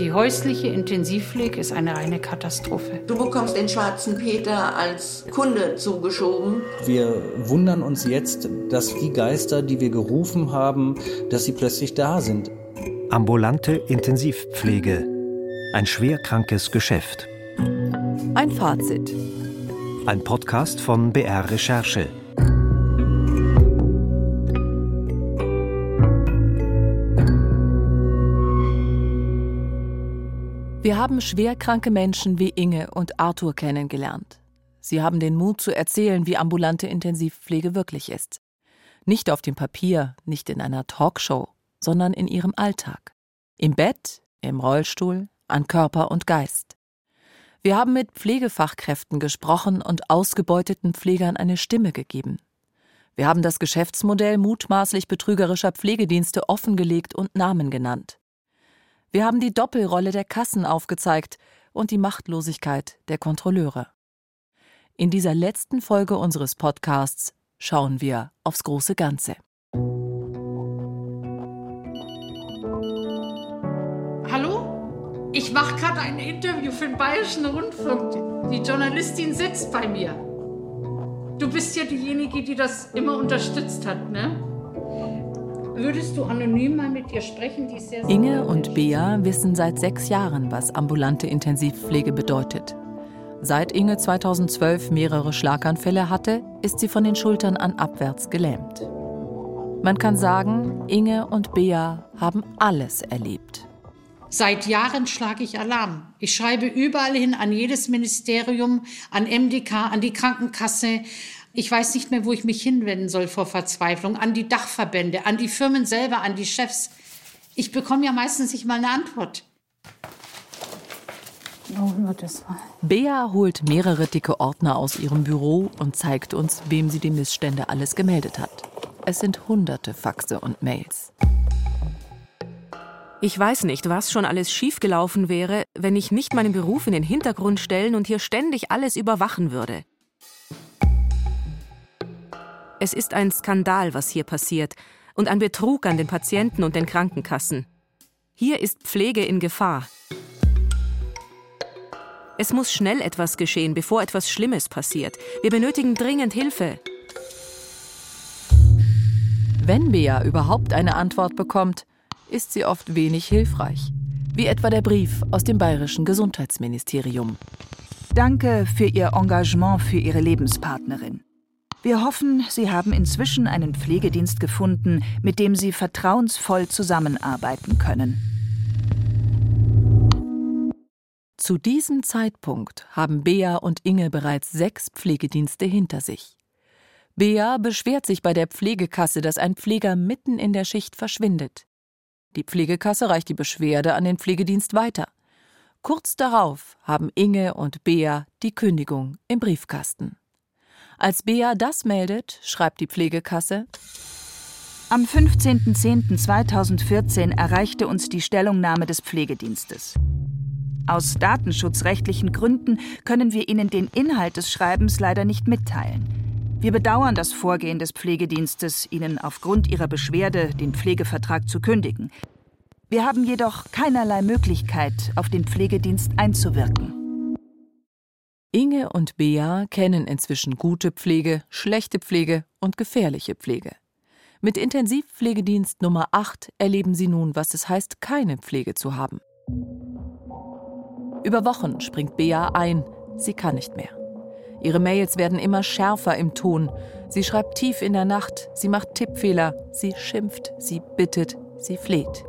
Die häusliche Intensivpflege ist eine reine Katastrophe. Du bekommst den schwarzen Peter als Kunde zugeschoben. Wir wundern uns jetzt, dass die Geister, die wir gerufen haben, dass sie plötzlich da sind. Ambulante Intensivpflege. Ein schwerkrankes Geschäft. Ein Fazit. Ein Podcast von BR Recherche. Haben schwerkranke Menschen wie Inge und Arthur kennengelernt. Sie haben den Mut zu erzählen, wie ambulante Intensivpflege wirklich ist. Nicht auf dem Papier, nicht in einer Talkshow, sondern in ihrem Alltag. Im Bett, im Rollstuhl, an Körper und Geist. Wir haben mit Pflegefachkräften gesprochen und ausgebeuteten Pflegern eine Stimme gegeben. Wir haben das Geschäftsmodell mutmaßlich betrügerischer Pflegedienste offengelegt und Namen genannt. Wir haben die Doppelrolle der Kassen aufgezeigt und die Machtlosigkeit der Kontrolleure. In dieser letzten Folge unseres Podcasts schauen wir aufs große Ganze. Hallo? Ich mache gerade ein Interview für den Bayerischen Rundfunk. Die Journalistin sitzt bei mir. Du bist ja diejenige, die das immer unterstützt hat, ne? Würdest du anonym mal mit ihr sprechen? Die ist sehr, sehr Inge und Bea wissen seit sechs Jahren, was ambulante Intensivpflege bedeutet. Seit Inge 2012 mehrere Schlaganfälle hatte, ist sie von den Schultern an abwärts gelähmt. Man kann sagen, Inge und Bea haben alles erlebt. Seit Jahren schlage ich Alarm. Ich schreibe überall hin an jedes Ministerium, an MDK, an die Krankenkasse, ich weiß nicht mehr, wo ich mich hinwenden soll vor Verzweiflung. An die Dachverbände, an die Firmen selber, an die Chefs. Ich bekomme ja meistens nicht mal eine Antwort. Bea holt mehrere dicke Ordner aus ihrem Büro und zeigt uns, wem sie die Missstände alles gemeldet hat. Es sind hunderte Faxe und Mails. Ich weiß nicht, was schon alles schiefgelaufen wäre, wenn ich nicht meinen Beruf in den Hintergrund stellen und hier ständig alles überwachen würde. Es ist ein Skandal, was hier passiert, und ein Betrug an den Patienten und den Krankenkassen. Hier ist Pflege in Gefahr. Es muss schnell etwas geschehen, bevor etwas Schlimmes passiert. Wir benötigen dringend Hilfe. Wenn Bea überhaupt eine Antwort bekommt, ist sie oft wenig hilfreich. Wie etwa der Brief aus dem bayerischen Gesundheitsministerium. Danke für Ihr Engagement für Ihre Lebenspartnerin. Wir hoffen, Sie haben inzwischen einen Pflegedienst gefunden, mit dem Sie vertrauensvoll zusammenarbeiten können. Zu diesem Zeitpunkt haben Bea und Inge bereits sechs Pflegedienste hinter sich. Bea beschwert sich bei der Pflegekasse, dass ein Pfleger mitten in der Schicht verschwindet. Die Pflegekasse reicht die Beschwerde an den Pflegedienst weiter. Kurz darauf haben Inge und Bea die Kündigung im Briefkasten. Als Bea das meldet, schreibt die Pflegekasse, am 15.10.2014 erreichte uns die Stellungnahme des Pflegedienstes. Aus datenschutzrechtlichen Gründen können wir Ihnen den Inhalt des Schreibens leider nicht mitteilen. Wir bedauern das Vorgehen des Pflegedienstes, Ihnen aufgrund Ihrer Beschwerde den Pflegevertrag zu kündigen. Wir haben jedoch keinerlei Möglichkeit, auf den Pflegedienst einzuwirken. Inge und Bea kennen inzwischen gute Pflege, schlechte Pflege und gefährliche Pflege. Mit Intensivpflegedienst Nummer 8 erleben sie nun, was es heißt, keine Pflege zu haben. Über Wochen springt Bea ein, sie kann nicht mehr. Ihre Mails werden immer schärfer im Ton. Sie schreibt tief in der Nacht, sie macht Tippfehler, sie schimpft, sie bittet, sie fleht.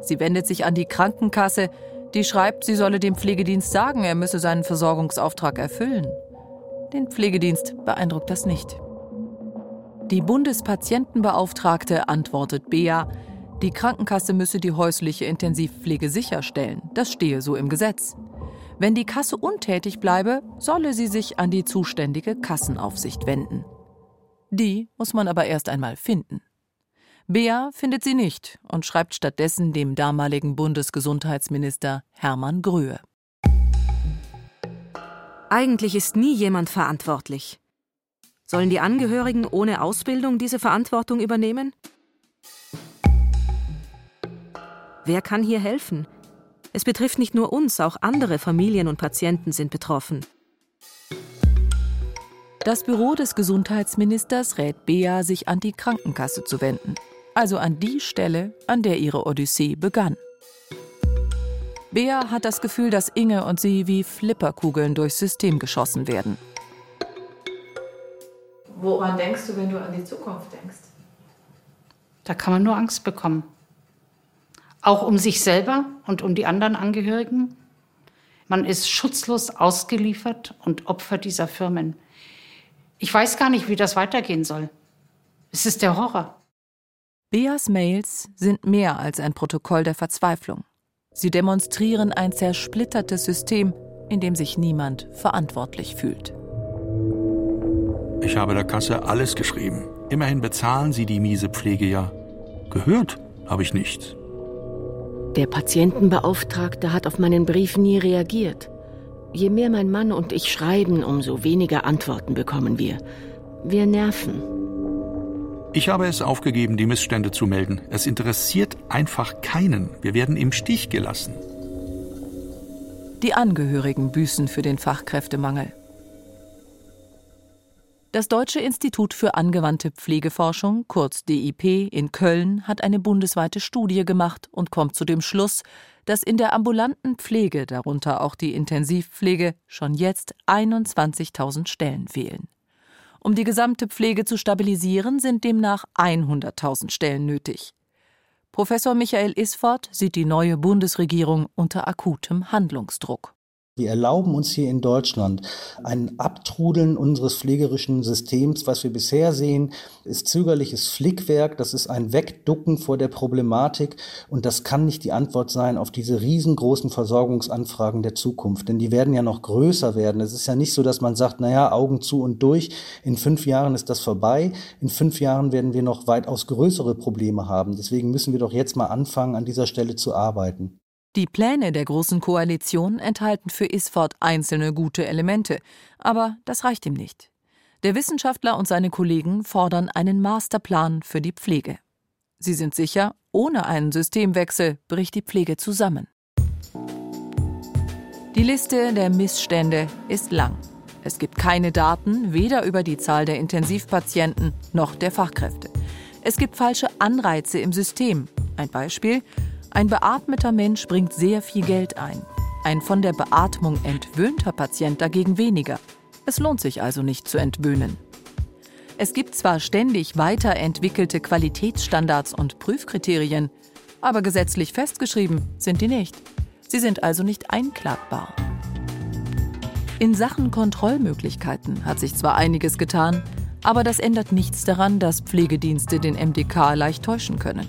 Sie wendet sich an die Krankenkasse, die schreibt, sie solle dem Pflegedienst sagen, er müsse seinen Versorgungsauftrag erfüllen. Den Pflegedienst beeindruckt das nicht. Die Bundespatientenbeauftragte antwortet Bea, die Krankenkasse müsse die häusliche Intensivpflege sicherstellen. Das stehe so im Gesetz. Wenn die Kasse untätig bleibe, solle sie sich an die zuständige Kassenaufsicht wenden. Die muss man aber erst einmal finden. Bea findet sie nicht und schreibt stattdessen dem damaligen Bundesgesundheitsminister Hermann Gröhe. Eigentlich ist nie jemand verantwortlich. Sollen die Angehörigen ohne Ausbildung diese Verantwortung übernehmen? Wer kann hier helfen? Es betrifft nicht nur uns, auch andere Familien und Patienten sind betroffen. Das Büro des Gesundheitsministers rät Bea, sich an die Krankenkasse zu wenden. Also an die Stelle, an der ihre Odyssee begann. Bea hat das Gefühl, dass Inge und sie wie Flipperkugeln durchs System geschossen werden. Woran denkst du, wenn du an die Zukunft denkst? Da kann man nur Angst bekommen. Auch um sich selber und um die anderen Angehörigen. Man ist schutzlos ausgeliefert und Opfer dieser Firmen. Ich weiß gar nicht, wie das weitergehen soll. Es ist der Horror. Beas Mails sind mehr als ein Protokoll der Verzweiflung. Sie demonstrieren ein zersplittertes System, in dem sich niemand verantwortlich fühlt. Ich habe der Kasse alles geschrieben. Immerhin bezahlen sie die miese Pflege ja. Gehört habe ich nichts. Der Patientenbeauftragte hat auf meinen Brief nie reagiert. Je mehr mein Mann und ich schreiben, umso weniger Antworten bekommen wir. Wir nerven. Ich habe es aufgegeben, die Missstände zu melden. Es interessiert einfach keinen. Wir werden im Stich gelassen. Die Angehörigen büßen für den Fachkräftemangel. Das Deutsche Institut für angewandte Pflegeforschung, kurz DIP, in Köln hat eine bundesweite Studie gemacht und kommt zu dem Schluss, dass in der ambulanten Pflege, darunter auch die Intensivpflege, schon jetzt 21.000 Stellen fehlen. Um die gesamte Pflege zu stabilisieren, sind demnach 100.000 Stellen nötig. Professor Michael Isford sieht die neue Bundesregierung unter akutem Handlungsdruck. Wir erlauben uns hier in Deutschland ein Abtrudeln unseres pflegerischen Systems. Was wir bisher sehen, ist zögerliches Flickwerk. Das ist ein Wegducken vor der Problematik. Und das kann nicht die Antwort sein auf diese riesengroßen Versorgungsanfragen der Zukunft. Denn die werden ja noch größer werden. Es ist ja nicht so, dass man sagt, naja, Augen zu und durch. In fünf Jahren ist das vorbei. In fünf Jahren werden wir noch weitaus größere Probleme haben. Deswegen müssen wir doch jetzt mal anfangen, an dieser Stelle zu arbeiten. Die Pläne der Großen Koalition enthalten für Isford einzelne gute Elemente, aber das reicht ihm nicht. Der Wissenschaftler und seine Kollegen fordern einen Masterplan für die Pflege. Sie sind sicher, ohne einen Systemwechsel bricht die Pflege zusammen. Die Liste der Missstände ist lang. Es gibt keine Daten, weder über die Zahl der Intensivpatienten noch der Fachkräfte. Es gibt falsche Anreize im System. Ein Beispiel, ein beatmeter Mensch bringt sehr viel Geld ein. Ein von der Beatmung entwöhnter Patient dagegen weniger. Es lohnt sich also nicht zu entwöhnen. Es gibt zwar ständig weiterentwickelte Qualitätsstandards und Prüfkriterien, aber gesetzlich festgeschrieben sind die nicht. Sie sind also nicht einklagbar. In Sachen Kontrollmöglichkeiten hat sich zwar einiges getan, aber das ändert nichts daran, dass Pflegedienste den MDK leicht täuschen können.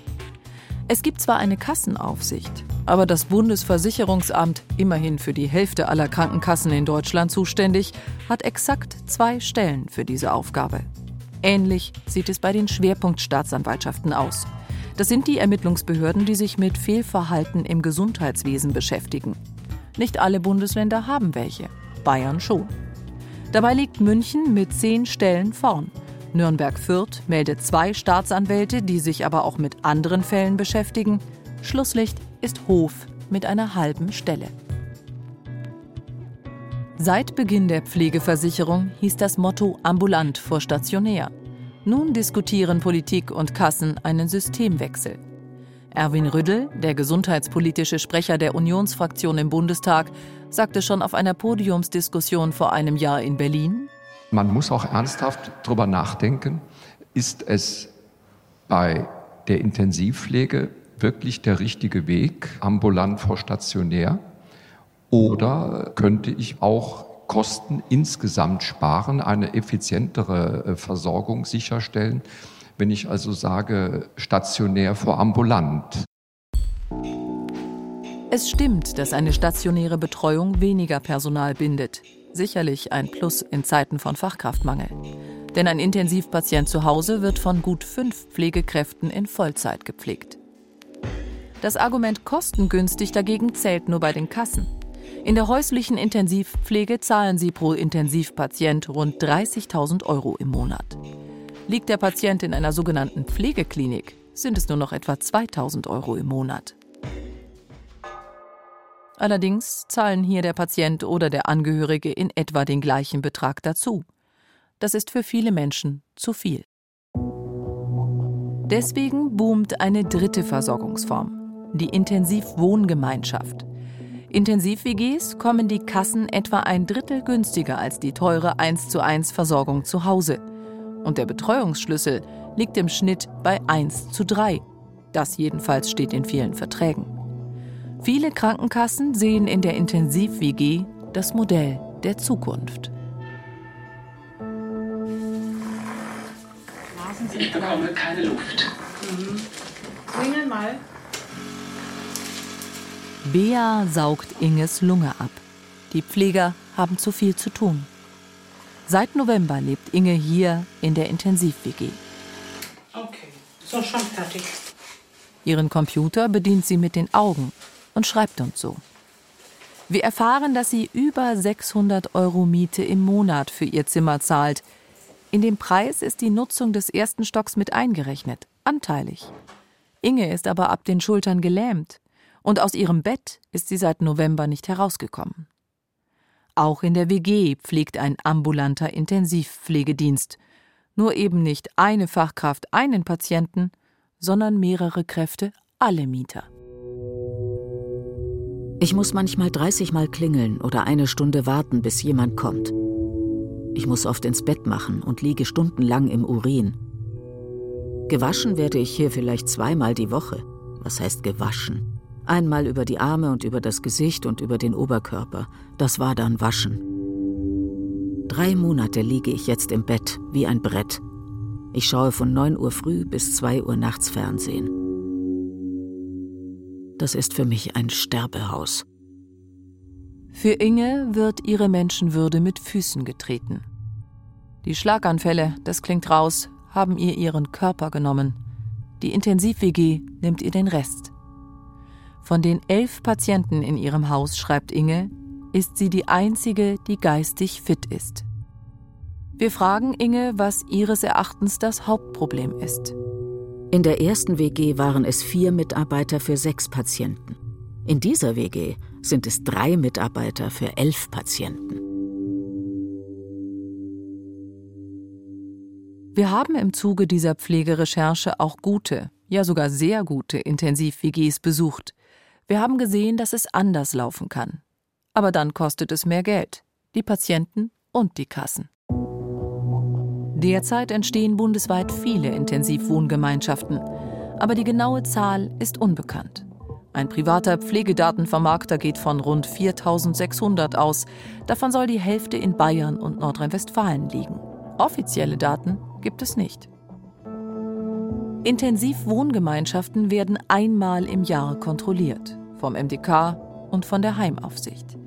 Es gibt zwar eine Kassenaufsicht, aber das Bundesversicherungsamt, immerhin für die Hälfte aller Krankenkassen in Deutschland zuständig, hat exakt zwei Stellen für diese Aufgabe. Ähnlich sieht es bei den Schwerpunktstaatsanwaltschaften aus. Das sind die Ermittlungsbehörden, die sich mit Fehlverhalten im Gesundheitswesen beschäftigen. Nicht alle Bundesländer haben welche, Bayern schon. Dabei liegt München mit zehn Stellen vorn. Nürnberg-Fürth meldet zwei Staatsanwälte, die sich aber auch mit anderen Fällen beschäftigen. Schlusslicht ist Hof mit einer halben Stelle. Seit Beginn der Pflegeversicherung hieß das Motto ambulant vor stationär. Nun diskutieren Politik und Kassen einen Systemwechsel. Erwin Rüddel, der gesundheitspolitische Sprecher der Unionsfraktion im Bundestag, sagte schon auf einer Podiumsdiskussion vor einem Jahr in Berlin, man muss auch ernsthaft darüber nachdenken, ist es bei der Intensivpflege wirklich der richtige Weg, ambulant vor stationär? Oder könnte ich auch Kosten insgesamt sparen, eine effizientere äh, Versorgung sicherstellen, wenn ich also sage stationär vor ambulant? Es stimmt, dass eine stationäre Betreuung weniger Personal bindet sicherlich ein Plus in Zeiten von Fachkraftmangel. Denn ein Intensivpatient zu Hause wird von gut fünf Pflegekräften in Vollzeit gepflegt. Das Argument kostengünstig dagegen zählt nur bei den Kassen. In der häuslichen Intensivpflege zahlen sie pro Intensivpatient rund 30.000 Euro im Monat. Liegt der Patient in einer sogenannten Pflegeklinik, sind es nur noch etwa 2.000 Euro im Monat. Allerdings zahlen hier der Patient oder der Angehörige in etwa den gleichen Betrag dazu. Das ist für viele Menschen zu viel. Deswegen boomt eine dritte Versorgungsform, die Intensivwohngemeinschaft. Intensiv-WGs kommen die Kassen etwa ein Drittel günstiger als die teure 1 zu 1 Versorgung zu Hause. Und der Betreuungsschlüssel liegt im Schnitt bei 1 zu 3. Das jedenfalls steht in vielen Verträgen. Viele Krankenkassen sehen in der Intensiv-WG das Modell der Zukunft. Ich bekomme keine Luft. Mhm. Klingel mal. Bea saugt Inges Lunge ab. Die Pfleger haben zu viel zu tun. Seit November lebt Inge hier in der Intensiv-WG. Okay, so schon fertig. Ihren Computer bedient sie mit den Augen und schreibt uns so. Wir erfahren, dass sie über 600 Euro Miete im Monat für ihr Zimmer zahlt. In dem Preis ist die Nutzung des ersten Stocks mit eingerechnet, anteilig. Inge ist aber ab den Schultern gelähmt und aus ihrem Bett ist sie seit November nicht herausgekommen. Auch in der WG pflegt ein ambulanter Intensivpflegedienst, nur eben nicht eine Fachkraft einen Patienten, sondern mehrere Kräfte alle Mieter. Ich muss manchmal 30 Mal klingeln oder eine Stunde warten, bis jemand kommt. Ich muss oft ins Bett machen und liege stundenlang im Urin. Gewaschen werde ich hier vielleicht zweimal die Woche. Was heißt gewaschen? Einmal über die Arme und über das Gesicht und über den Oberkörper. Das war dann Waschen. Drei Monate liege ich jetzt im Bett wie ein Brett. Ich schaue von 9 Uhr früh bis 2 Uhr nachts Fernsehen. Das ist für mich ein Sterbehaus. Für Inge wird ihre Menschenwürde mit Füßen getreten. Die Schlaganfälle, das klingt raus, haben ihr ihren Körper genommen. Die Intensiv-WG nimmt ihr den Rest. Von den elf Patienten in ihrem Haus, schreibt Inge, ist sie die einzige, die geistig fit ist. Wir fragen Inge, was ihres Erachtens das Hauptproblem ist. In der ersten WG waren es vier Mitarbeiter für sechs Patienten. In dieser WG sind es drei Mitarbeiter für elf Patienten. Wir haben im Zuge dieser Pflegerecherche auch gute, ja sogar sehr gute Intensiv-WGs besucht. Wir haben gesehen, dass es anders laufen kann. Aber dann kostet es mehr Geld, die Patienten und die Kassen. Derzeit entstehen bundesweit viele Intensivwohngemeinschaften, aber die genaue Zahl ist unbekannt. Ein privater Pflegedatenvermarkter geht von rund 4600 aus. Davon soll die Hälfte in Bayern und Nordrhein-Westfalen liegen. Offizielle Daten gibt es nicht. Intensivwohngemeinschaften werden einmal im Jahr kontrolliert, vom MDK und von der Heimaufsicht.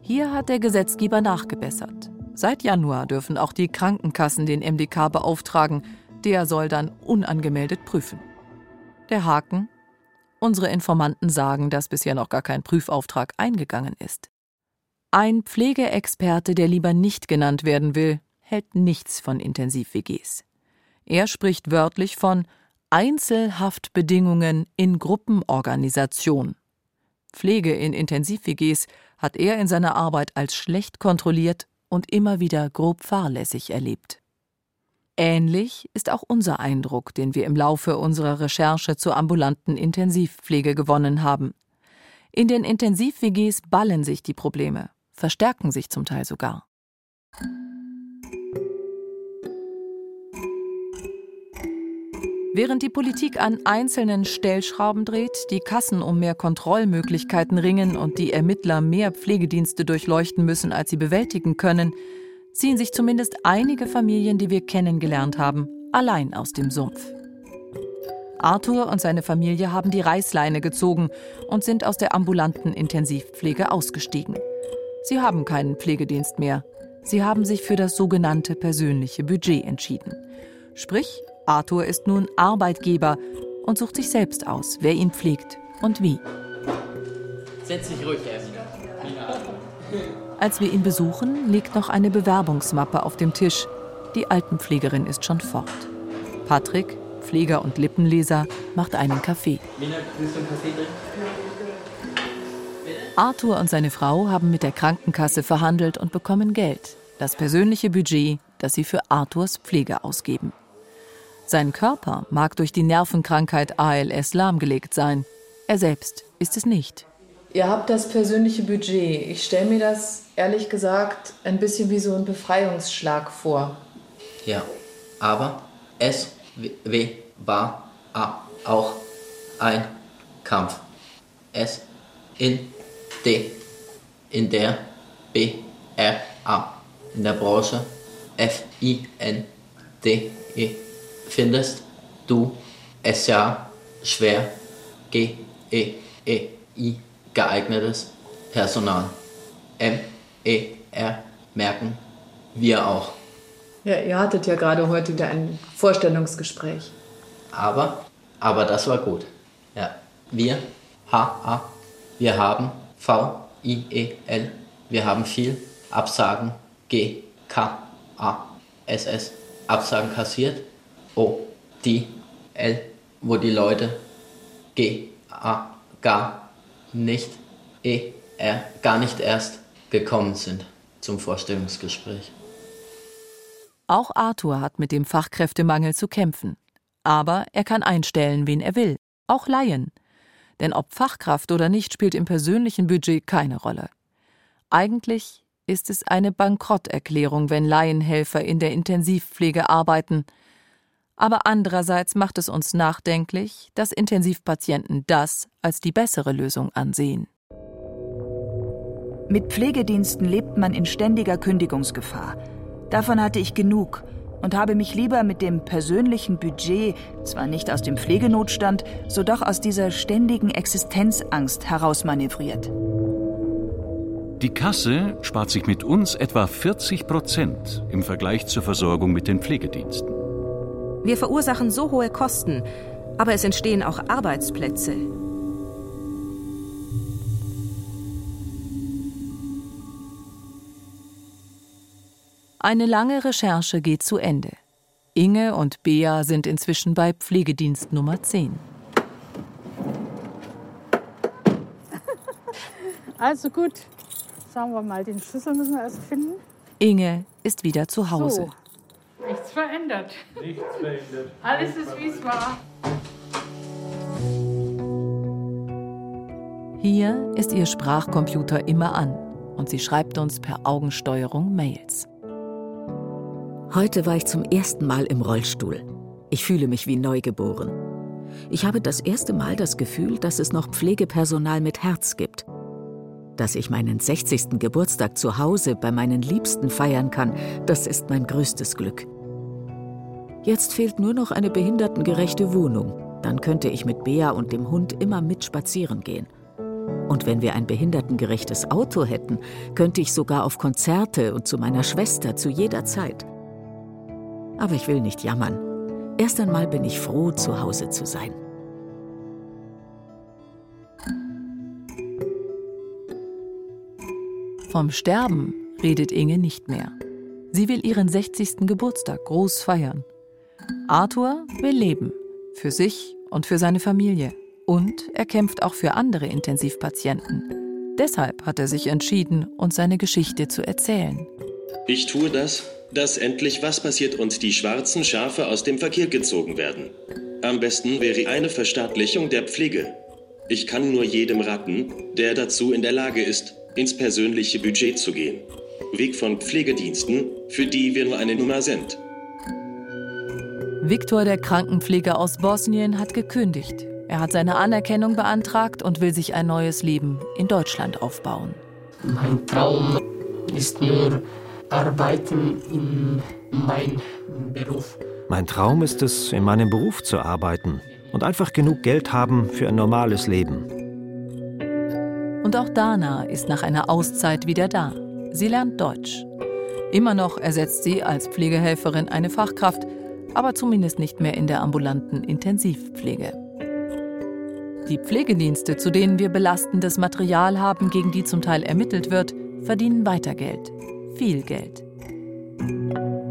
Hier hat der Gesetzgeber nachgebessert. Seit Januar dürfen auch die Krankenkassen den MDK beauftragen. Der soll dann unangemeldet prüfen. Der Haken? Unsere Informanten sagen, dass bisher noch gar kein Prüfauftrag eingegangen ist. Ein Pflegeexperte, der lieber nicht genannt werden will, hält nichts von Intensiv-WGs. Er spricht wörtlich von Einzelhaftbedingungen in Gruppenorganisation. Pflege in Intensiv-WGs hat er in seiner Arbeit als schlecht kontrolliert und immer wieder grob fahrlässig erlebt. Ähnlich ist auch unser Eindruck, den wir im Laufe unserer Recherche zur ambulanten Intensivpflege gewonnen haben. In den Intensiv-WGs ballen sich die Probleme, verstärken sich zum Teil sogar. Während die Politik an einzelnen Stellschrauben dreht, die Kassen um mehr Kontrollmöglichkeiten ringen und die Ermittler mehr Pflegedienste durchleuchten müssen, als sie bewältigen können, ziehen sich zumindest einige Familien, die wir kennengelernt haben, allein aus dem Sumpf. Arthur und seine Familie haben die Reißleine gezogen und sind aus der ambulanten Intensivpflege ausgestiegen. Sie haben keinen Pflegedienst mehr. Sie haben sich für das sogenannte persönliche Budget entschieden. Sprich, Arthur ist nun Arbeitgeber und sucht sich selbst aus, wer ihn pflegt und wie. Setz dich ruhig erst. Als wir ihn besuchen, liegt noch eine Bewerbungsmappe auf dem Tisch. Die Altenpflegerin ist schon fort. Patrick, Pfleger und Lippenleser, macht einen Kaffee. Mina, willst du einen Kaffee trinken? Arthur und seine Frau haben mit der Krankenkasse verhandelt und bekommen Geld, das persönliche Budget, das sie für Arthurs Pflege ausgeben. Sein Körper mag durch die Nervenkrankheit ALS lahmgelegt sein, er selbst ist es nicht. Ihr habt das persönliche Budget. Ich stelle mir das ehrlich gesagt ein bisschen wie so ein Befreiungsschlag vor. Ja, aber es w war auch ein Kampf. Es in D in der B R A in der Branche F I N D E findest du es ja schwer G E E I geeignetes Personal. M E R merken wir auch. Ja, ihr hattet ja gerade heute wieder ein Vorstellungsgespräch. Aber, aber das war gut. Ja, wir, H A, wir haben V I E L, wir haben viel Absagen G K A S S Absagen kassiert. O die L, wo die Leute G A gar nicht E R gar nicht erst gekommen sind zum Vorstellungsgespräch. Auch Arthur hat mit dem Fachkräftemangel zu kämpfen. Aber er kann einstellen, wen er will, auch Laien. Denn ob Fachkraft oder nicht, spielt im persönlichen Budget keine Rolle. Eigentlich ist es eine Bankrotterklärung, wenn Laienhelfer in der Intensivpflege arbeiten. Aber andererseits macht es uns nachdenklich, dass Intensivpatienten das als die bessere Lösung ansehen. Mit Pflegediensten lebt man in ständiger Kündigungsgefahr. Davon hatte ich genug und habe mich lieber mit dem persönlichen Budget, zwar nicht aus dem Pflegenotstand, so doch aus dieser ständigen Existenzangst herausmanövriert. Die Kasse spart sich mit uns etwa 40 Prozent im Vergleich zur Versorgung mit den Pflegediensten. Wir verursachen so hohe Kosten, aber es entstehen auch Arbeitsplätze. Eine lange Recherche geht zu Ende. Inge und Bea sind inzwischen bei Pflegedienst Nummer 10. Also gut, sagen wir mal, den Schlüssel müssen wir erst finden. Inge ist wieder zu Hause. So. Nichts verändert. Nichts verändert. Alles ist wie es war. Hier ist ihr Sprachcomputer immer an und sie schreibt uns per Augensteuerung Mails. Heute war ich zum ersten Mal im Rollstuhl. Ich fühle mich wie neugeboren. Ich habe das erste Mal das Gefühl, dass es noch Pflegepersonal mit Herz gibt. Dass ich meinen 60. Geburtstag zu Hause bei meinen Liebsten feiern kann, das ist mein größtes Glück. Jetzt fehlt nur noch eine behindertengerechte Wohnung. Dann könnte ich mit Bea und dem Hund immer mit spazieren gehen. Und wenn wir ein behindertengerechtes Auto hätten, könnte ich sogar auf Konzerte und zu meiner Schwester zu jeder Zeit. Aber ich will nicht jammern. Erst einmal bin ich froh, zu Hause zu sein. Vom Sterben redet Inge nicht mehr. Sie will ihren 60. Geburtstag groß feiern. Arthur will leben, für sich und für seine Familie. Und er kämpft auch für andere Intensivpatienten. Deshalb hat er sich entschieden, uns seine Geschichte zu erzählen. Ich tue das, dass endlich was passiert und die schwarzen Schafe aus dem Verkehr gezogen werden. Am besten wäre eine Verstaatlichung der Pflege. Ich kann nur jedem raten, der dazu in der Lage ist, ins persönliche Budget zu gehen. Weg von Pflegediensten, für die wir nur eine Nummer sind. Viktor, der Krankenpfleger aus Bosnien, hat gekündigt. Er hat seine Anerkennung beantragt und will sich ein neues Leben in Deutschland aufbauen. Mein Traum ist nur arbeiten in meinem Beruf. Mein Traum ist es, in meinem Beruf zu arbeiten und einfach genug Geld haben für ein normales Leben. Und auch Dana ist nach einer Auszeit wieder da. Sie lernt Deutsch. Immer noch ersetzt sie als Pflegehelferin eine Fachkraft, aber zumindest nicht mehr in der ambulanten Intensivpflege. Die Pflegedienste, zu denen wir belastendes Material haben, gegen die zum Teil ermittelt wird, verdienen weiter Geld. Viel Geld.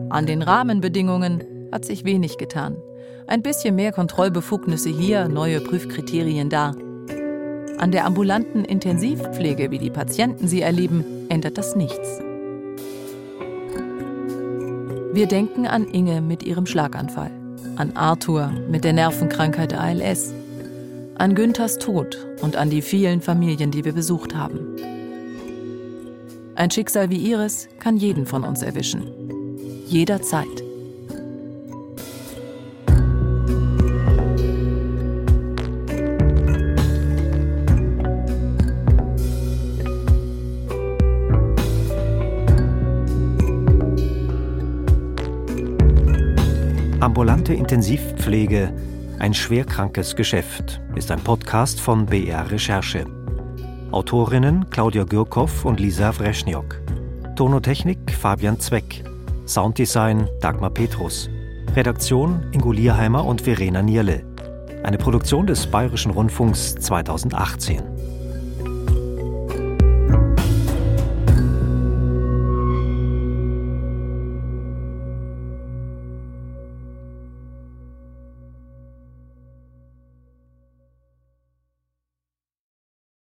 An den Rahmenbedingungen hat sich wenig getan. Ein bisschen mehr Kontrollbefugnisse hier, neue Prüfkriterien da. An der ambulanten Intensivpflege, wie die Patienten sie erleben, ändert das nichts. Wir denken an Inge mit ihrem Schlaganfall, an Arthur mit der Nervenkrankheit ALS, an Günthers Tod und an die vielen Familien, die wir besucht haben. Ein Schicksal wie ihres kann jeden von uns erwischen. Jederzeit. Ambulante Intensivpflege, ein schwerkrankes Geschäft, ist ein Podcast von BR Recherche. Autorinnen Claudia Gürkow und Lisa Wreschniok. Tonotechnik Fabian Zweck. Sounddesign Dagmar Petrus. Redaktion Ingo Lierheimer und Verena Nierle. Eine Produktion des Bayerischen Rundfunks 2018.